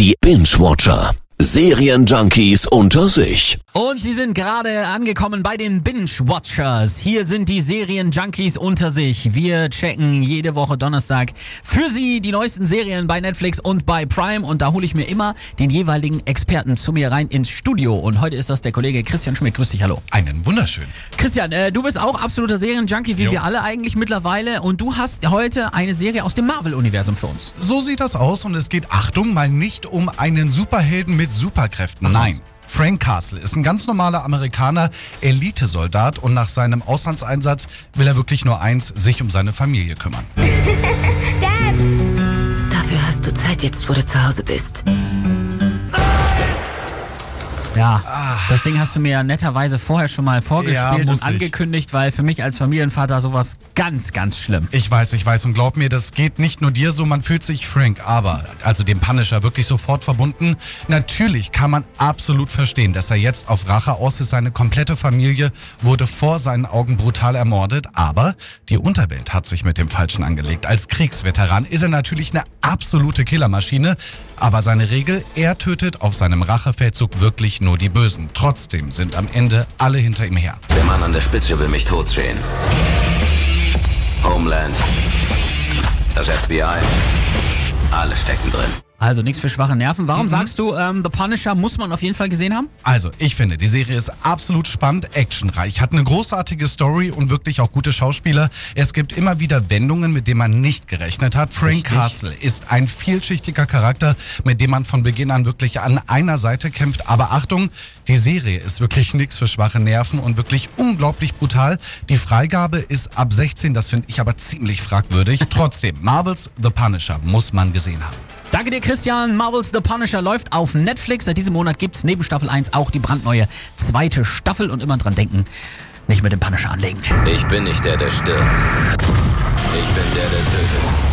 Die Binge-Watcher. Serienjunkies unter sich. Und sie sind gerade angekommen bei den Binge-Watchers. Hier sind die Serien-Junkies unter sich. Wir checken jede Woche Donnerstag für sie die neuesten Serien bei Netflix und bei Prime. Und da hole ich mir immer den jeweiligen Experten zu mir rein ins Studio. Und heute ist das der Kollege Christian Schmidt. Grüß dich, hallo. Einen wunderschönen. Christian, äh, du bist auch absoluter Serien-Junkie, wie Jo. wir alle eigentlich mittlerweile. Und du hast heute eine Serie aus dem Marvel-Universum für uns. So sieht das aus und es geht, Achtung, mal nicht um einen Superhelden mit Superkräften. Nein. Frank Castle ist ein ganz normaler Amerikaner, Elitesoldat und nach seinem Auslandseinsatz will er wirklich nur eins, sich um seine Familie kümmern. Dad! Dafür hast du Zeit jetzt, wo du zu Hause bist. Ja, das Ding hast du mir ja netterweise vorher schon mal Ja, vorgespielt muss und ich. angekündigt, weil für mich als Familienvater sowas ganz, ganz schlimm. Ich weiß, ich weiß und glaub mir, das geht nicht nur dir so, man fühlt sich Frank, aber, also dem Punisher, wirklich sofort verbunden. Natürlich kann man absolut verstehen, dass er jetzt auf Rache aus ist. Seine komplette Familie wurde vor seinen Augen brutal ermordet, aber die Unterwelt hat sich mit dem Falschen angelegt. Als Kriegsveteran ist er natürlich eine absolute Killermaschine, aber seine Regel, er tötet auf seinem Rachefeldzug wirklich nur die Bösen. Trotzdem sind am Ende alle hinter ihm her. Der Mann an der Spitze will mich tot sehen. Homeland. Das FBI. Alle stecken drin. Also nichts für schwache Nerven. Mhm. Warum sagst du, ähm, The Punisher muss man auf jeden Fall gesehen haben? Also, ich finde, die Serie ist absolut spannend, actionreich, hat eine großartige Story und wirklich auch gute Schauspieler. Es gibt immer wieder Wendungen, mit denen man nicht gerechnet hat. Frank Richtig. Castle ist ein vielschichtiger Charakter, mit dem man von Beginn an wirklich an einer Seite kämpft. Aber Achtung, die Serie ist wirklich nichts für schwache Nerven und wirklich unglaublich brutal. Die Freigabe ist ab 16, das finde ich aber ziemlich fragwürdig. Trotzdem, Marvels The Punisher muss man gesehen haben. Danke dir, Christian. Marvel's The Punisher läuft auf Netflix. Seit diesem Monat gibt's neben Staffel 1 auch die brandneue zweite Staffel. Und immer dran denken, nicht mit dem Punisher anlegen. Ich bin nicht der, der stirbt. Ich bin der, der tötet.